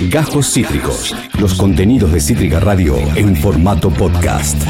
Gajos Cítricos. Los contenidos de Cítrica Radio en formato podcast.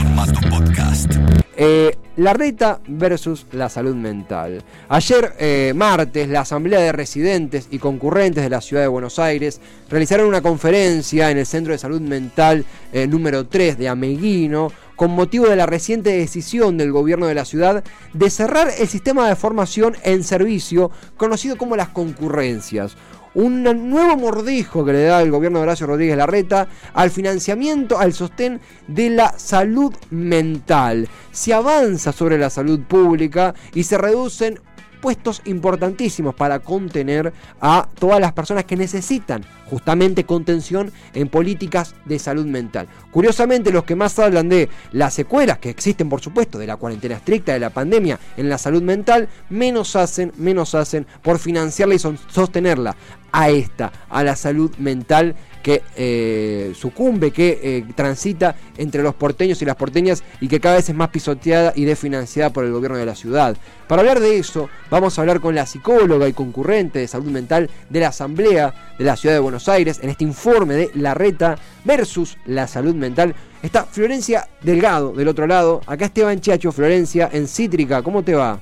Eh, la reta versus la salud mental. Ayer, eh, martes, la Asamblea de Residentes y Concurrentes de la Ciudad de Buenos Aires realizaron una conferencia en el Centro de Salud Mental eh, número 3 de Ameguino con motivo de la reciente decisión del gobierno de la ciudad de cerrar el sistema de formación en servicio conocido como las concurrencias un nuevo mordijo que le da el gobierno de Horacio Rodríguez Larreta al financiamiento, al sostén de la salud mental. Se avanza sobre la salud pública y se reducen puestos importantísimos para contener a todas las personas que necesitan justamente contención en políticas de salud mental. Curiosamente, los que más hablan de las secuelas que existen, por supuesto, de la cuarentena estricta, de la pandemia en la salud mental, menos hacen, menos hacen por financiarla y sostenerla a esta, a la salud mental que eh, sucumbe, que eh, transita entre los porteños y las porteñas y que cada vez es más pisoteada y desfinanciada por el gobierno de la ciudad. Para hablar de eso, vamos a hablar con la psicóloga y concurrente de salud mental de la Asamblea de la Ciudad de Buenos Aires en este informe de La Reta versus la salud mental. Está Florencia Delgado del otro lado. Acá Esteban Chacho, Florencia, en Cítrica. ¿Cómo te va?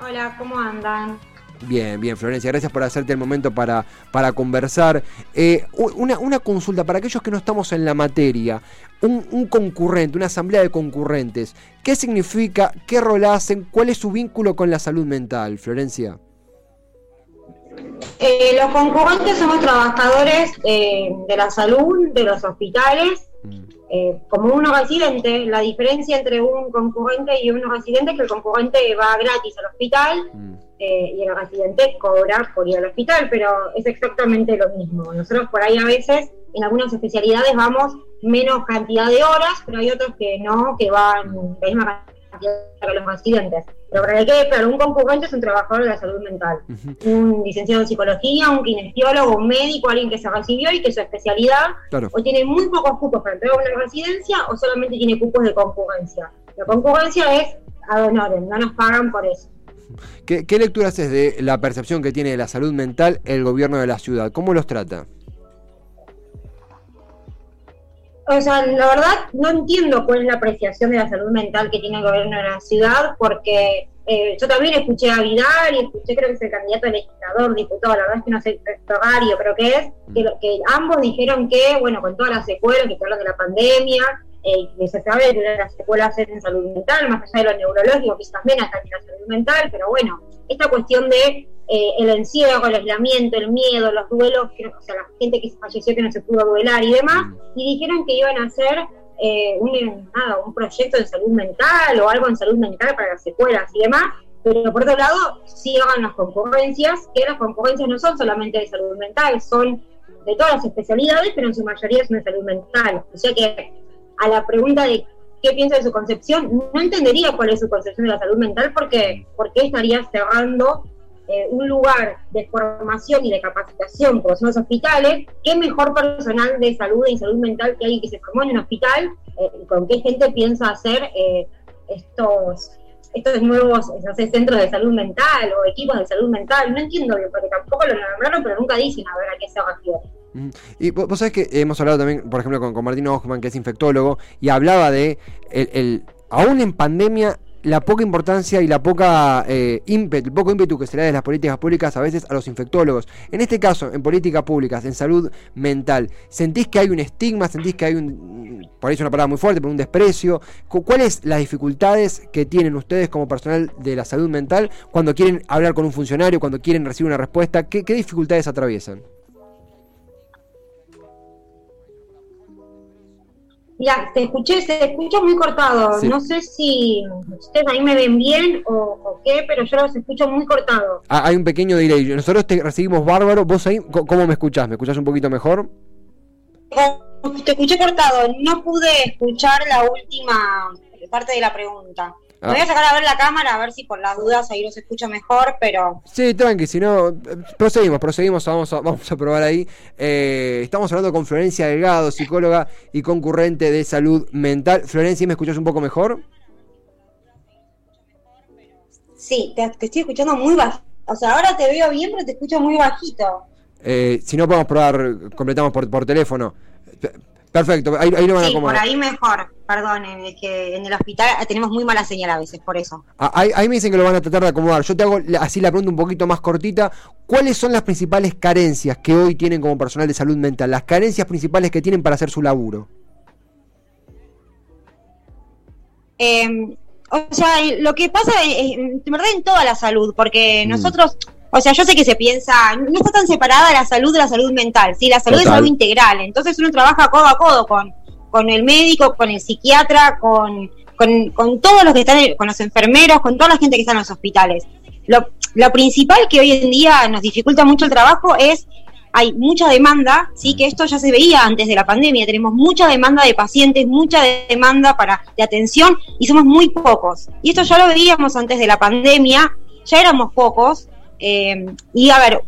Hola, ¿cómo andan? Bien, bien, Florencia, gracias por hacerte el momento para, para conversar. Eh, una, consulta para aquellos que no estamos en la materia. Un, concurrente, una asamblea de concurrentes, ¿qué significa? ¿Qué rol hacen? ¿Cuál es su vínculo con la salud mental, Florencia? Eh, los concurrentes somos trabajadores eh, de la salud, de los hospitales, mm. como uno residente. La diferencia entre un concurrente y uno residente es que el concurrente va gratis al hospital. Mm. Eh, y el residente cobra por ir al hospital, pero es exactamente lo mismo. Nosotros por ahí a veces en algunas especialidades vamos menos cantidad de horas, pero hay otros que no, que van la misma cantidad que los residentes. Pero para que claro, un concurrente es un trabajador de la salud mental, un licenciado en psicología, un kinesiólogo, un médico, alguien que se recibió y que su especialidad o tiene muy pocos cupos para entrar a una residencia o solamente tiene cupos de concurrencia. La concurrencia es ad honorem, no nos pagan por eso. ¿Qué, ¿Qué, lectura haces de la percepción que tiene de la salud mental el gobierno de la ciudad? ¿Cómo los trata? O sea, la verdad no entiendo cuál es la apreciación de la salud mental que tiene el gobierno de la ciudad, porque eh, yo también escuché a Vidal y escuché creo que es el candidato a legislador, diputado, la verdad es que no sé el creo que es, que, que ambos dijeron que, bueno, con todas las secuelas que hablan de la pandemia, eh, se sabe que las secuelas en salud mental, más allá de lo neurológico, que también hasta en la salud mental, pero bueno, esta cuestión de eh, el encierro, el aislamiento, el miedo, los duelos, o sea, la gente que falleció que no se pudo duelar y demás, y dijeron que iban a hacer eh, un, nada, un proyecto de salud mental o algo en salud mental para las secuelas y demás, pero por otro lado, sí hagan las concurrencias, que las concurrencias no son solamente de salud mental, son de todas las especialidades, pero en su mayoría son de salud mental. O sea que a la pregunta de qué piensa de su concepción, no entendería cuál es su concepción de la salud mental porque, porque estaría cerrando eh, un lugar de formación y de capacitación por los hospitales, qué mejor personal de salud y salud mental que alguien que se formó en un hospital, eh, con qué gente piensa hacer eh, estos estos nuevos centros de salud mental o equipos de salud mental, no entiendo bien, porque tampoco lo nombraron, pero nunca dicen a ver a qué se refiere. Y vos sabés que hemos hablado también, por ejemplo, con, con Martino Hoffman, que es infectólogo, y hablaba de, el, aún en pandemia, la poca importancia y la poca eh, ímpetu, el poco ímpetu que se le da de las políticas públicas a veces a los infectólogos. En este caso, en políticas públicas, en salud mental, ¿sentís que hay un estigma? ¿Sentís que hay un, por ahí una palabra muy fuerte, pero un desprecio? ¿Cuáles las dificultades que tienen ustedes como personal de la salud mental cuando quieren hablar con un funcionario, cuando quieren recibir una respuesta? qué dificultades atraviesan? Ya, te escuché, se escucha muy cortado. No sé si ustedes ahí me ven bien o, qué, pero yo los escucho muy cortado. Ah, hay un pequeño delay. Nosotros te recibimos bárbaro. ¿Vos ahí cómo me escuchás? ¿Me escuchás un poquito mejor? Te escuché cortado. No pude escuchar la última parte de la pregunta. Ah. voy a sacar a ver la cámara a ver si por las dudas ahí los escucho mejor, pero. Sí, tranqui, si no. Proseguimos, proseguimos, vamos a, vamos a probar ahí. Eh, estamos hablando con Florencia Delgado, psicóloga y concurrente de salud mental. Florencia, ¿me escuchas un poco mejor? Sí, te, estoy escuchando muy bajito. O sea, ahora te veo bien, pero te escucho muy bajito. Eh, si no podemos probar, completamos por, por teléfono. Perfecto, ahí, ahí lo van a Sí, por acomodar. ahí mejor. Perdón, en el, que en el hospital tenemos muy mala señal a veces, por eso. Ah, Ahí, ahí me dicen que lo van a tratar de acomodar. Yo te hago así la pregunta un poquito más cortita. ¿Cuáles son las principales carencias que hoy tienen como personal de salud mental? Las carencias principales que tienen para hacer su laburo. Eh, o sea, lo que pasa es, es, en verdad en toda la salud, porque Mm. nosotros, o sea, yo sé que se piensa, no está tan separada la salud de la salud mental, sí, la salud Total. es algo integral, entonces uno trabaja codo a codo con, con el médico, con el psiquiatra, con, con, con todos los que están, con los enfermeros, con toda la gente que está en los hospitales. Lo, lo principal que hoy en día nos dificulta mucho el trabajo es hay mucha demanda, sí, que esto ya se veía antes de la pandemia, tenemos mucha demanda de pacientes, mucha de- demanda para de atención y somos muy pocos. Y esto ya lo veíamos antes de la pandemia, ya éramos pocos. eh, y a ver,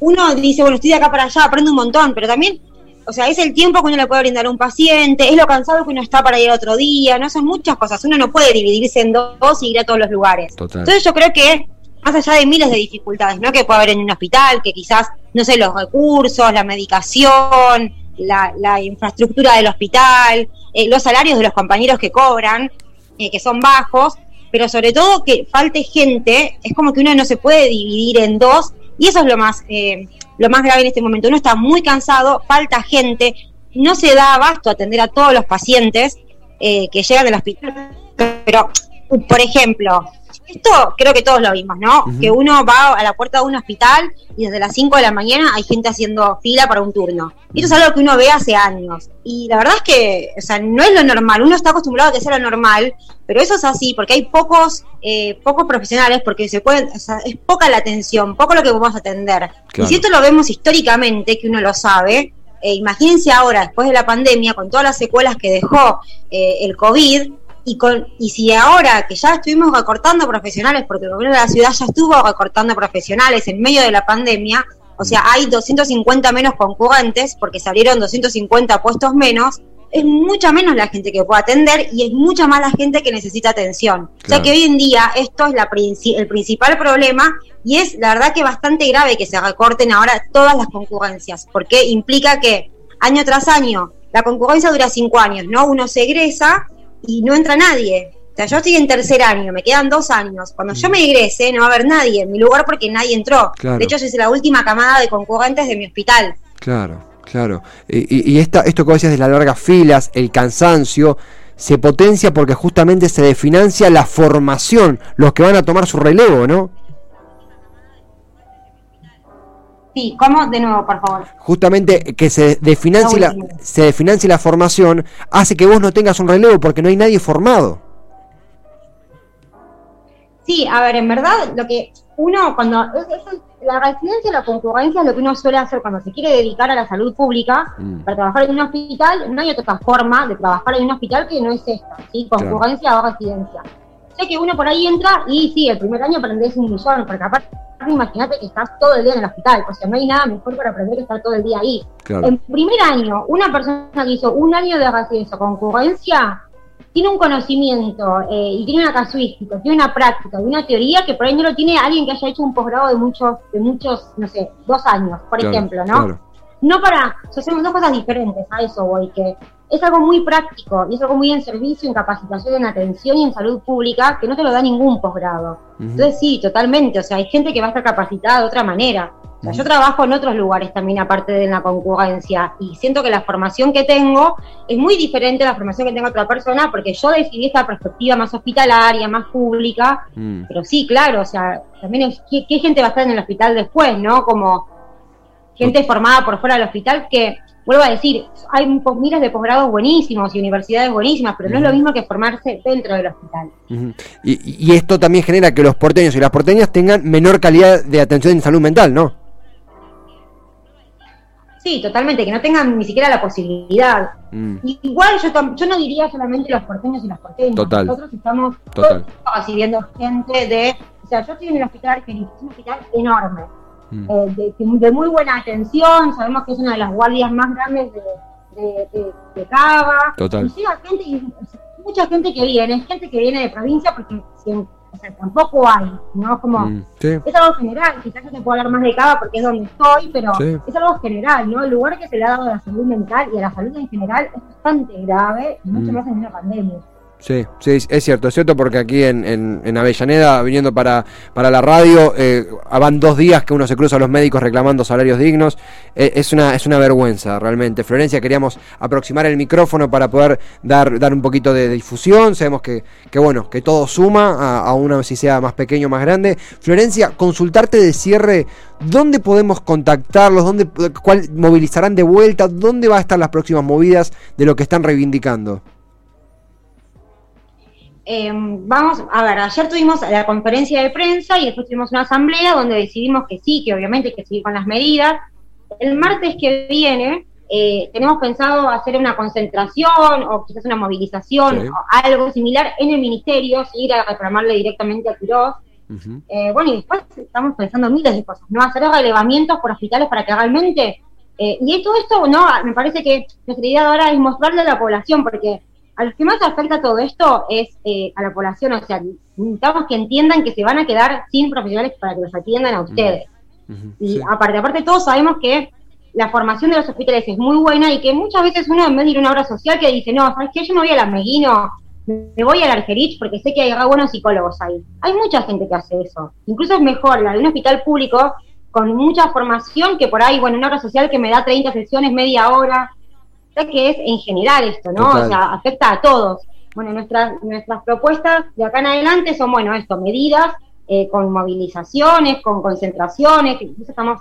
uno dice, bueno, estoy de acá para allá, aprendo un montón, pero también, o sea, es el tiempo que uno le puede brindar a un paciente, es lo cansado que uno está para ir otro día, no son muchas cosas, uno no puede dividirse en dos y ir a todos los lugares. Total. Entonces yo creo que más allá de miles de dificultades, ¿no? Que puede haber en un hospital, que quizás, no sé, los recursos, la medicación, la, la infraestructura del hospital, eh, los salarios de los compañeros que cobran, eh, que son bajos, pero sobre todo que falte gente, es como que uno no se puede dividir en dos, y eso es lo más, eh, lo más grave en este momento. Uno está muy cansado, falta gente, no se da abasto a atender a todos los pacientes eh, que llegan del hospital, pero, por ejemplo, esto creo que todos lo vimos, ¿no? Que uno va a la puerta de un hospital y desde las 5 de la mañana hay gente haciendo fila para un turno. Y esto es algo que uno ve hace años. Y la verdad es que, o sea, no es lo normal. Uno está acostumbrado a que sea lo normal, pero eso es así porque hay pocos, eh, pocos profesionales, porque se pueden, o sea, es poca la atención, poco lo que podemos atender. Claro. Y si esto lo vemos históricamente, que uno lo sabe, eh, imagínense ahora, después de la pandemia, con todas las secuelas que dejó eh, el COVID, y, con, y si ahora que ya estuvimos recortando profesionales, porque el gobierno de la ciudad ya estuvo recortando profesionales en medio de la pandemia, o sea, hay 250 menos concurrentes porque se abrieron 250 puestos menos, es mucha menos la gente que puede atender y es mucha más la gente que necesita atención. O Claro. sea que hoy en día esto es la princi- el principal problema y es la verdad que bastante grave que se recorten ahora todas las concurrencias, porque implica que año tras año, la concurrencia dura cinco años, ¿no? Uno se egresa y no entra nadie. O sea, yo estoy en tercer año, me quedan dos años. Cuando yo me egrese, no va a haber nadie en mi lugar porque nadie entró. Claro. De hecho, yo soy la última camada de concurrentes de mi hospital. Claro, claro. Y, esta, esto que decías de las largas filas, el cansancio, se potencia porque justamente se desfinancia la formación, los que van a tomar su relevo, ¿no? Sí, ¿cómo? De nuevo, por favor. Justamente que se desfinancie La se desfinancie la formación hace que vos no tengas un relevo porque no hay nadie formado. Sí, a ver, en verdad, lo que uno, cuando. es- es- la residencia la concurrencia es lo que uno suele hacer cuando se quiere dedicar a la salud pública. Mm. Para trabajar en un hospital, no hay otra forma de trabajar en un hospital que no es esta, ¿sí? Concurrencia o residencia. Sé que uno por ahí entra y sí, el primer año aprendes un millón, porque aparte, imagínate que estás todo el día en el hospital, o sea, no hay nada mejor para aprender que estar todo el día ahí. Claro. En primer año, una persona que hizo un año de residencia concurrencia tiene un conocimiento eh, y tiene una casuística, tiene una práctica y una teoría que por ahí no lo tiene alguien que haya hecho un posgrado de muchos, de muchos, no sé, dos años, por Claro, ejemplo, ¿no? claro. No para, o sea, hacemos dos cosas diferentes a eso, voy, que es algo muy práctico y es algo muy en servicio, en capacitación, en atención y en salud pública que no te lo da ningún posgrado. Entonces sí, totalmente, o sea, hay gente que va a estar capacitada de otra manera. O sea, yo trabajo en otros lugares también aparte de en la concurrencia y siento que la formación que tengo es muy diferente a la formación que tengo otra persona porque yo decidí esta perspectiva más hospitalaria, más pública, Mm. pero sí, claro, o sea, también es qué, qué gente va a estar en el hospital después, ¿no? Como gente formada por fuera del hospital que, vuelvo a decir, hay miles de posgrados buenísimos y universidades buenísimas, pero no es lo mismo que formarse dentro del hospital. Y, y esto también genera que los porteños y las porteñas tengan menor calidad de atención en salud mental, ¿no? Sí, totalmente, que no tengan ni siquiera la posibilidad. Mm. Igual yo, yo no diría solamente los porteños y las porteñas. Total. Nosotros estamos Total. recibiendo gente de... O sea, yo estoy en el hospital Argentina, es un hospital enorme, Mm. eh, de, de muy buena atención, sabemos que es una de las guardias más grandes de, de, de- Cava. Total. Y llega gente, y, mucha gente que viene, gente que viene de provincia, porque o sea, tampoco hay, ¿no? Como, Mm, sí. es algo general, quizás yo te puedo hablar más de Cava porque es donde estoy, pero Sí. es algo general, ¿no? El lugar que se le ha dado a la salud mental y a la salud en general es bastante grave, y mucho Mm. más en una pandemia. Sí, sí, es cierto, es cierto porque aquí en, en, Avellaneda, viniendo para, para la radio, eh, van dos días que uno se cruza a los médicos reclamando salarios dignos. Eh, es, una, es una vergüenza realmente. Florencia, queríamos aproximar el micrófono para poder dar, dar un poquito de difusión. Sabemos que, que bueno, que todo suma, a, a una si sea más pequeño o más grande. Florencia, consultarte de cierre, ¿dónde podemos contactarlos? ¿Dónde, ¿Cuál movilizarán de vuelta? ¿Dónde va a estar las próximas movidas de lo que están reivindicando? Eh, vamos, a ver, ayer tuvimos la conferencia de prensa y después tuvimos una asamblea donde decidimos que sí, que obviamente hay que seguir con las medidas. El martes que viene eh, tenemos pensado hacer una concentración o quizás una movilización Sí. o algo similar en el ministerio, ir a reclamarle directamente a Quirós. Ujú. Eh, bueno, y después estamos pensando miles de cosas, ¿no? Hacer relevamientos por hospitales para que realmente... eh, y todo esto, ¿no? Me parece que nuestra idea ahora es mostrarle a la población, porque a los que más afecta todo esto es eh, a la población, o sea, necesitamos que entiendan que se van a quedar sin profesionales para que los atiendan a ustedes. Y Sí. aparte, aparte todos sabemos que la formación de los hospitales es muy buena y que muchas veces uno en vez de ir a una obra social que dice, no, ¿sabes qué? Yo me voy al Armeguino, me voy al Argerich porque sé que hay buenos psicólogos ahí. Hay mucha gente que hace eso. Incluso es mejor la de un hospital público con mucha formación que por ahí, bueno, una obra social que me da 30 sesiones, media hora. Que es en general esto, ¿no? Total. O sea, afecta a todos. Bueno, nuestras, nuestras propuestas de acá en adelante son, bueno, esto, medidas eh, con movilizaciones, con concentraciones, que incluso estamos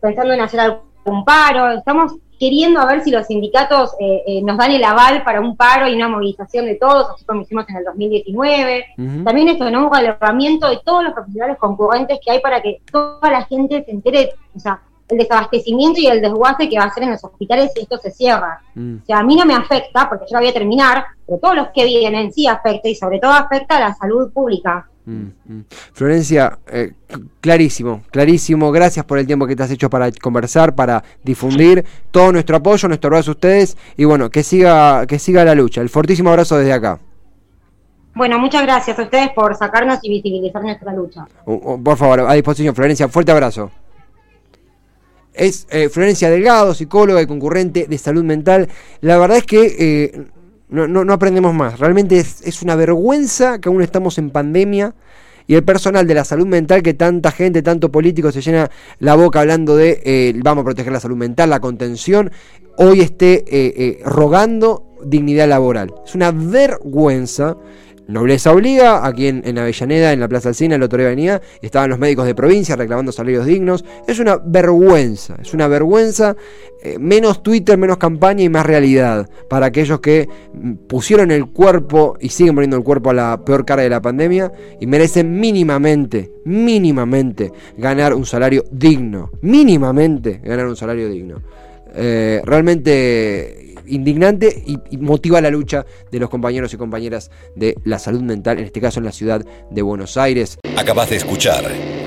pensando en hacer algún paro, estamos queriendo a ver si los sindicatos eh, eh, nos dan el aval para un paro y una movilización de todos, así como hicimos en el 2019. Ujú. También esto, ¿no? Un relevamiento de todos los profesionales concurrentes que hay para que toda la gente se entere, o sea, el desabastecimiento y el desguace que va a hacer en los hospitales si esto se cierra. Mm. O sea, a mí no me afecta, porque yo la voy a terminar, pero todos los que vienen sí afecta y sobre todo afecta a la salud pública. Mm, mm. Florencia, eh, clarísimo, clarísimo. Gracias por el tiempo que te has hecho para conversar, para difundir todo nuestro apoyo, nuestro abrazo a ustedes y bueno, que siga, que siga la lucha. El fortísimo abrazo desde acá. Bueno, muchas gracias a ustedes por sacarnos y visibilizar nuestra lucha. Uh, uh, por favor, a disposición, Florencia, fuerte abrazo. Es eh, Florencia Delgado, psicóloga y concurrente de salud mental. La verdad es que eh, no, aprendemos más. Realmente es, una vergüenza que aún estamos en pandemia y el personal de la salud mental, que tanta gente, tanto político se llena la boca hablando de eh, vamos a proteger la salud mental, la contención, hoy esté rogando dignidad laboral. Es una vergüenza. Nobleza obliga, aquí en, en Avellaneda, en la Plaza Alcina, en la Torre Avenida, estaban los médicos de provincia reclamando salarios dignos. Es una vergüenza, es una vergüenza. eh, menos Twitter, menos campaña y más realidad para aquellos que mm, pusieron el cuerpo y siguen poniendo el cuerpo a la peor cara de la pandemia y merecen mínimamente, mínimamente ganar un salario digno. Mínimamente ganar un salario digno. Eh, realmente indignante y, y motiva la lucha de los compañeros y compañeras de la salud mental, en este caso en la ciudad de Buenos Aires. Acabas de escuchar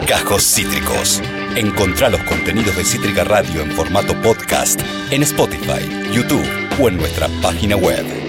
Cajos Cítricos. Encontrá los contenidos de Cítrica Radio en formato podcast en Spotify, YouTube o en nuestra página web.